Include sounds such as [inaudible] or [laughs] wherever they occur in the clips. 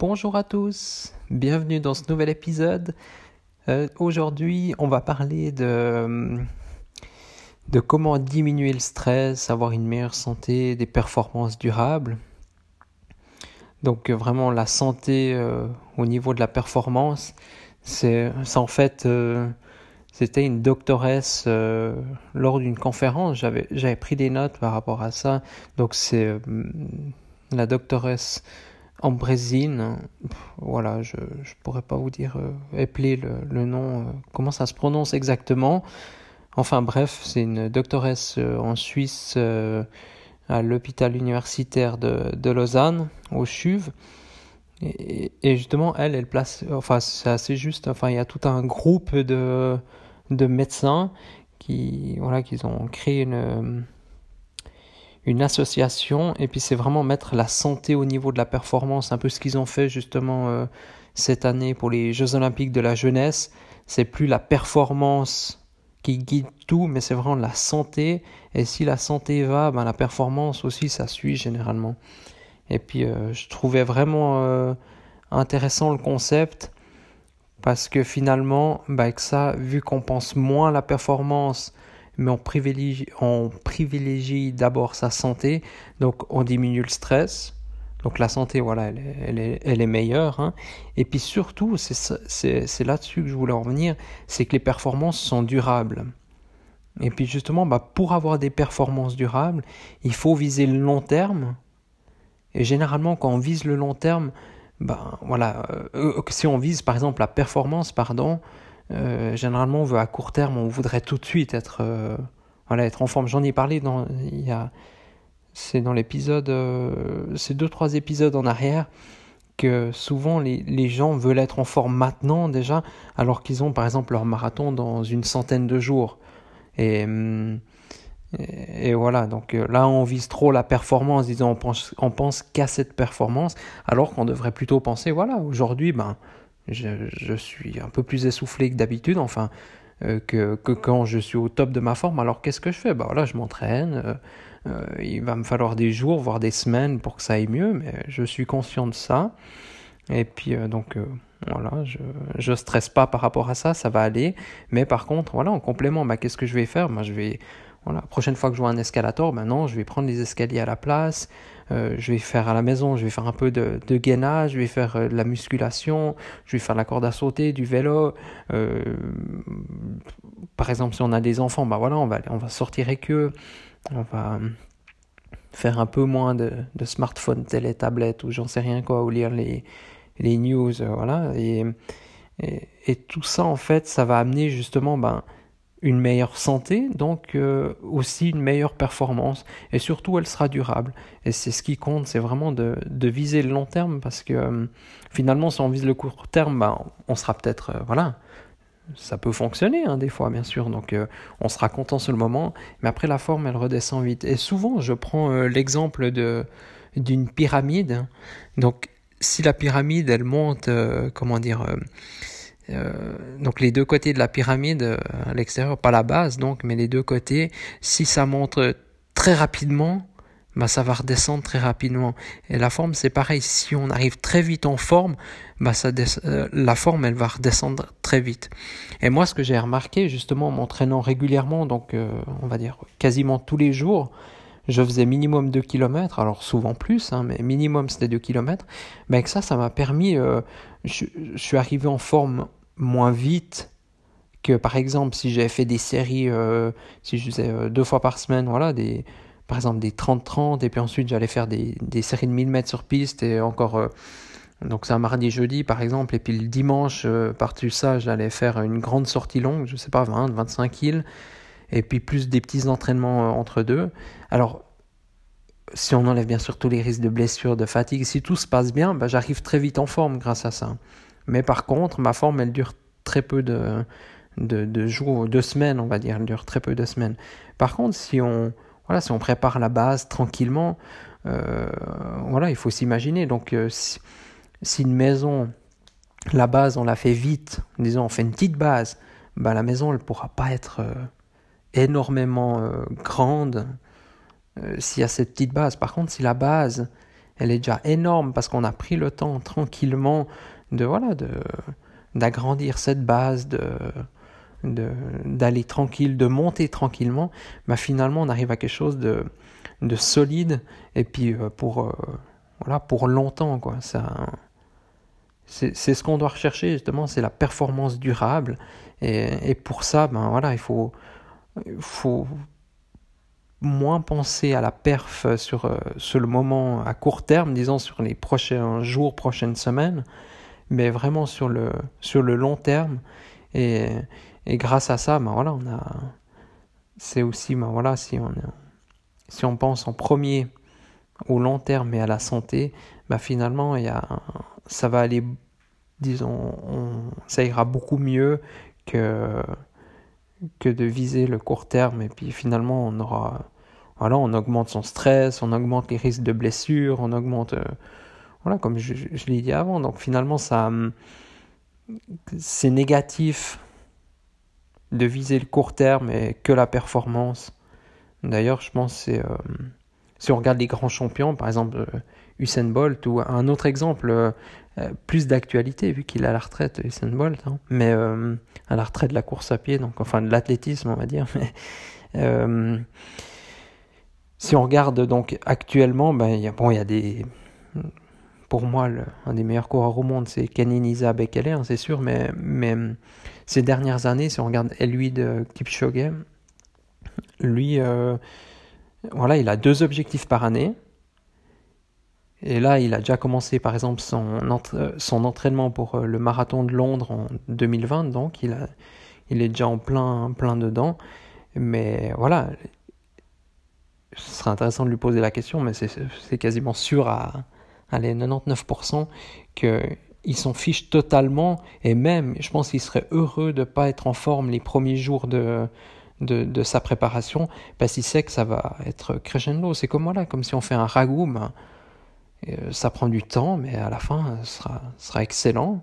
Bonjour à tous, bienvenue dans ce nouvel épisode. Euh, aujourd'hui, on va parler de comment diminuer le stress, avoir une meilleure santé, des performances durables. Donc euh, vraiment la santé euh, au niveau de la performance, c'est en fait c'était une doctoresse lors d'une conférence. J'avais pris des notes par rapport à ça. Donc c'est la doctoresse Ambrésine. Voilà, je je pourrais pas vous dire épeler le, le nom comment ça se prononce exactement. Enfin bref, c'est une doctoresse euh, en Suisse euh, à l'hôpital universitaire de, de, Lausanne, au CHUV. Et, et, justement, elle, elle place, enfin c'est assez juste, enfin il y a tout un groupe de, de médecins qui, voilà, qui ont créé une, une association et puis c'est vraiment mettre la santé au niveau de la performance, un peu ce qu'ils ont fait justement euh, cette année pour les Jeux olympiques de la jeunesse. C'est plus la performance qui guide tout, mais c'est vraiment la santé. Et si la santé va, ben la performance aussi, ça suit généralement. Et puis, euh, je trouvais vraiment euh, intéressant le concept parce que finalement, ben, avec ça, vu qu'on pense moins à la performance, mais on privilégie, on privilégie d'abord sa santé, donc on diminue le stress, donc la santé, voilà, elle est, elle est, meilleure. Hein. Et puis surtout, c'est là-dessus que je voulais en venir, c'est que les performances sont durables. Et puis justement, bah, pour avoir des performances durables, il faut viser le long terme. Et généralement, quand on vise le long terme, bah, voilà, euh, euh, si on vise par exemple la performance, pardon, euh, généralement on veut à court terme, on voudrait tout de suite être, voilà, être en forme. J'en ai parlé dans, il c'est dans l'épisode, euh, c'est deux trois épisodes en arrière que souvent les, gens veulent être en forme maintenant déjà, alors qu'ils ont par exemple leur marathon dans une centaine de jours. Et, et, voilà, donc euh, là on vise trop la performance, disons on pense, on pense qu'à cette performance, alors qu'on devrait plutôt penser, voilà, aujourd'hui, ben, je, suis un peu plus essoufflé que d'habitude, enfin, euh, que, que, quand je suis au top de ma forme, alors qu'est-ce que je fais? Ben voilà, je m'entraîne. Euh, il va me falloir des jours, voire des semaines pour que ça aille mieux, mais je suis conscient de ça. Et puis euh, donc euh, voilà, je je stresse pas par rapport à ça, ça va aller. Mais par contre, voilà, en complément, bah, qu'est-ce que je vais faire? Moi, je vais voilà, prochaine fois que je vois un escalator, maintenant, je vais prendre les escaliers à la place. je vais faire à la maison, je vais faire un peu de, de gainage, je vais faire de la musculation, je vais faire la corde à sauter, du vélo. par exemple, si on a des enfants, bah voilà, on va on va sortir avec eux on va euh, faire un peu moins de, de smartphones, télé, tablettes ou j'en sais rien quoi, ou lire les, les news, euh, voilà. Et, et, tout ça, en fait, ça va amener justement ben, une meilleure santé, donc euh, aussi une meilleure performance, et surtout elle sera durable. Et c'est ce qui compte, c'est vraiment de, de, viser le long terme, parce que finalement, si on vise le court terme, ben, on sera peut-être, voilà, ça peut fonctionner hein, des fois, bien sûr. Donc, euh, on sera content sur le moment, mais après la forme, elle redescend vite. Et souvent, je prends euh, l'exemple de d'une pyramide. Donc, si la pyramide, elle monte, euh, comment dire, donc les deux côtés de la pyramide à l'extérieur, pas la base, donc, mais les deux côtés, si ça monte très rapidement, bah, ça va redescendre très rapidement. Et la forme, c'est pareil. Si on arrive très vite en forme, bah, ça euh, la forme, elle va redescendre très vite. Et moi, ce que j'ai remarqué, justement, en m'entraînant régulièrement, donc euh, on va dire quasiment tous les jours, je faisais minimum 2 km, alors souvent plus, hein, mais minimum c'était 2 km. Mais avec ça, ça m'a permis, euh, je, suis arrivé en forme moins vite que par exemple si j'avais fait des séries, si je faisais deux fois par semaine, voilà, des par exemple des 30-30, et puis ensuite j'allais faire des, des, séries de 1000 mètres sur piste, et encore, euh, donc c'est un mardi, jeudi par exemple, et puis le dimanche, euh, par-dessus ça, j'allais faire une grande sortie longue, je sais pas, 20, 25 kills, et puis plus des petits entraînements euh, entre deux. Alors, si on enlève bien sûr tous les risques de blessures, de fatigue, si tout se passe bien, bah, j'arrive très vite en forme grâce à ça. Mais par contre, ma forme, elle dure très peu de, de, de jours, de semaines, on va dire. Elle dure très peu de semaines. Par contre, si on, voilà, si on prépare la base tranquillement, euh, voilà, il faut s'imaginer. Donc, euh, si, une maison, la base, on la fait vite, disons, on fait une petite base, bah, la maison, elle ne pourra pas être euh, énormément grande s'il y a cette petite base. Par contre, si la base, elle est déjà énorme parce qu'on a pris le temps tranquillement de voilà de d'agrandir cette base, de d'aller tranquille, de monter tranquillement, bah finalement on arrive à quelque chose de, de solide et puis euh, pour euh, voilà pour longtemps quoi. Ça c'est ce qu'on doit rechercher justement, c'est la performance durable et, et, pour ça ben voilà il faut faut moins penser à la perf sur, euh, sur le moment à court terme, disons sur les prochains jours, prochaines semaines, mais vraiment sur le, sur le long terme. Et, et grâce à ça, ben voilà, on a, c'est aussi, ben voilà, si on, si on pense en premier au long terme et à la santé, ben finalement, y a, ça va aller, disons, ça ira beaucoup mieux que, que de viser le court terme. Et puis finalement, on aura, voilà, on augmente son stress, on augmente les risques de blessures, on augmente, euh, voilà, comme je, l'ai dit avant. Donc finalement, ça, hum, c'est négatif de viser le court terme et que la performance. D'ailleurs, je pense c'est euh, si on regarde les grands champions, par exemple euh, Usain Bolt ou un autre exemple euh, plus d'actualité vu qu'il est à la retraite Usain Bolt, hein, mais à la retraite de la course à pied, donc enfin de l'athlétisme on va dire. [laughs] Mais, si on regarde donc actuellement, ben bon il y a des pour moi, le, un des meilleurs coureurs au monde, c'est Kenenisa Bekele, hein, c'est sûr, mais, mais ces dernières années, si on regarde lui de Kipchoge, lui, euh, voilà, il a deux objectifs par année. Et là, il a déjà commencé, par exemple, son, entraînement pour euh, le marathon de Londres en 2020, donc il, est déjà en plein dedans. Mais voilà, ce serait intéressant de lui poser la question, mais c'est quasiment sûr à, allez, 99%, qu'ils s'en fichent totalement, et même, je pense qu'il serait heureux de ne pas être en forme les premiers jours de, de, sa préparation, parce qu'il sait que ça va être crescendo. C'est comme voilà, comme si on fait un ragoût, ben, euh, ça prend du temps, mais à la fin, ce sera, sera excellent.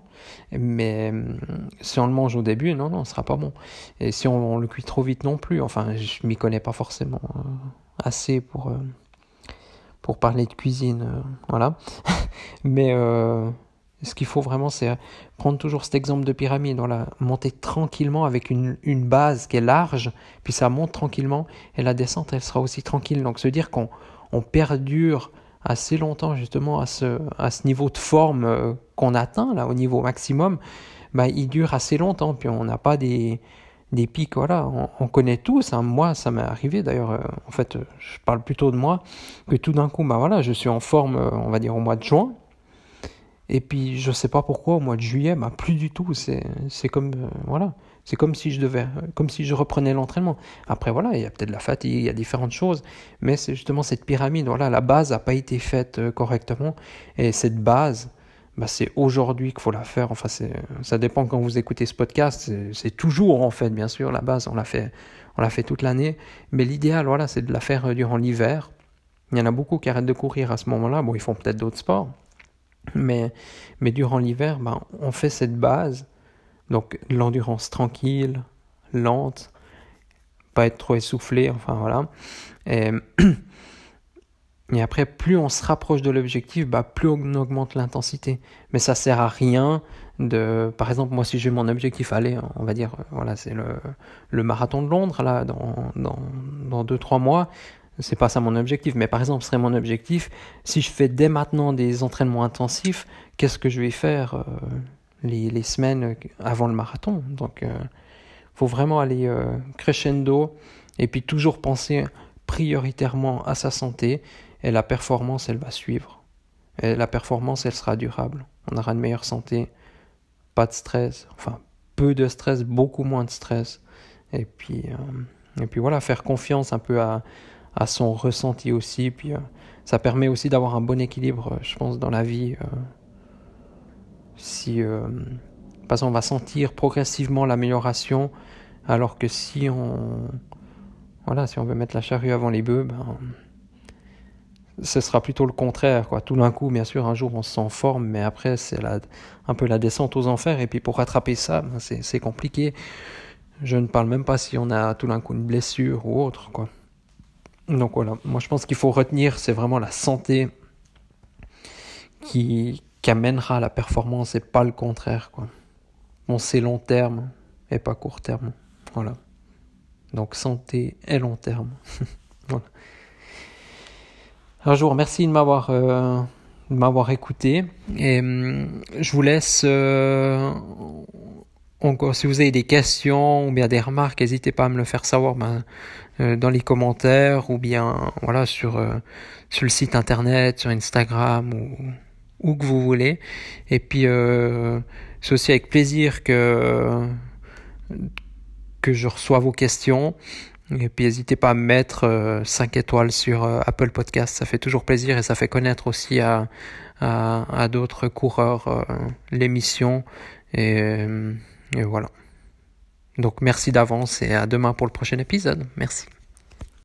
Mais hum, si on le mange au début, non, non, ce sera pas bon. Et si on, le cuit trop vite non plus, enfin, je m'y connais pas forcément euh, assez pour, euh, pour parler de cuisine, euh, voilà. [laughs] Mais euh, ce qu'il faut vraiment, c'est prendre toujours cet exemple de pyramide, monter tranquillement avec une, base qui est large, puis ça monte tranquillement, et la descente, elle sera aussi tranquille. Donc se dire qu'on on perdure assez longtemps justement à ce, à ce niveau de forme euh, qu'on atteint, là, au niveau maximum, bah, il dure assez longtemps, puis on n'a pas des des pics, voilà, on, connaît tous. Hein. Moi, ça m'est arrivé d'ailleurs, euh, en fait, euh, je parle plutôt de moi, que tout d'un coup, bah voilà, je suis en forme, euh, on va dire au mois de juin. Et puis, je sais pas pourquoi, au mois de juillet, bah plus du tout. C'est, c'est comme, voilà, c'est comme si je devais, comme si je reprenais l'entraînement. Après, voilà, il y a peut-être la fatigue, il y a différentes choses, mais c'est justement cette pyramide, voilà, la base n'a pas été faite correctement. Et cette base, bah, c'est aujourd'hui qu'il faut la faire. Enfin, ça dépend quand vous écoutez ce podcast. C'est toujours en fait, bien sûr, la base. On l'a fait, on l'a fait toute l'année. Mais l'idéal, voilà, c'est de la faire durant l'hiver. Il y en a beaucoup qui arrêtent de courir à ce moment-là. Bon, ils font peut-être d'autres sports, mais mais durant l'hiver, ben, on fait cette base. Donc l'endurance tranquille, lente, pas être trop essoufflé. Enfin voilà. Et [clears throat] Et après, plus on se rapproche de l'objectif, bah, plus on augmente l'intensité. Mais ça sert à rien de, par exemple, moi, si j'ai mon objectif, allez, on va dire, voilà, c'est le, le marathon de Londres, là, dans, dans, dans deux, trois mois. C'est pas ça mon objectif, mais par exemple, ce serait mon objectif. Si je fais dès maintenant des entraînements intensifs, qu'est-ce que je vais faire euh, les, les, semaines avant le marathon? Donc, euh, faut vraiment aller euh, crescendo et puis toujours penser prioritairement à sa santé et la performance, elle va suivre. Et la performance, elle sera durable. On aura une meilleure santé, pas de stress, enfin peu de stress, beaucoup moins de stress. Et puis, euh, et puis voilà, faire confiance un peu à, à son ressenti aussi. Puis ça permet aussi d'avoir un bon équilibre, je pense, dans la vie. si parce qu'on va sentir progressivement l'amélioration, alors que si on voilà, si on veut mettre la charrue avant les bœufs, ben, ce sera plutôt le contraire. Quoi. Tout d'un coup, bien sûr, un jour on se sent en forme, mais après c'est un peu la descente aux enfers. Et puis pour rattraper ça, ben, c'est compliqué. Je ne parle même pas si on a tout d'un coup une blessure ou autre. Quoi. Donc voilà, moi je pense qu'il faut retenir, c'est vraiment la santé qui, qui amènera la performance et pas le contraire. Quoi. Bon, c'est long terme et pas court terme. Voilà. Donc santé et long terme. [laughs] voilà. Alors je vous remercie de m'avoir euh, m'avoir écouté et hum, je vous laisse euh, encore si vous avez des questions ou bien des remarques, n'hésitez pas à me le faire savoir ben, euh, dans les commentaires ou bien voilà sur sur le site internet, sur Instagram ou où que vous voulez. Et puis c'est aussi avec plaisir que que je reçois vos questions. Et puis n'hésitez pas à mettre 5 euh, étoiles sur euh, Apple Podcast, ça fait toujours plaisir et ça fait connaître aussi à, à, d'autres coureurs euh, l'émission. Et, et voilà. Donc merci d'avance et à demain pour le prochain épisode. Merci.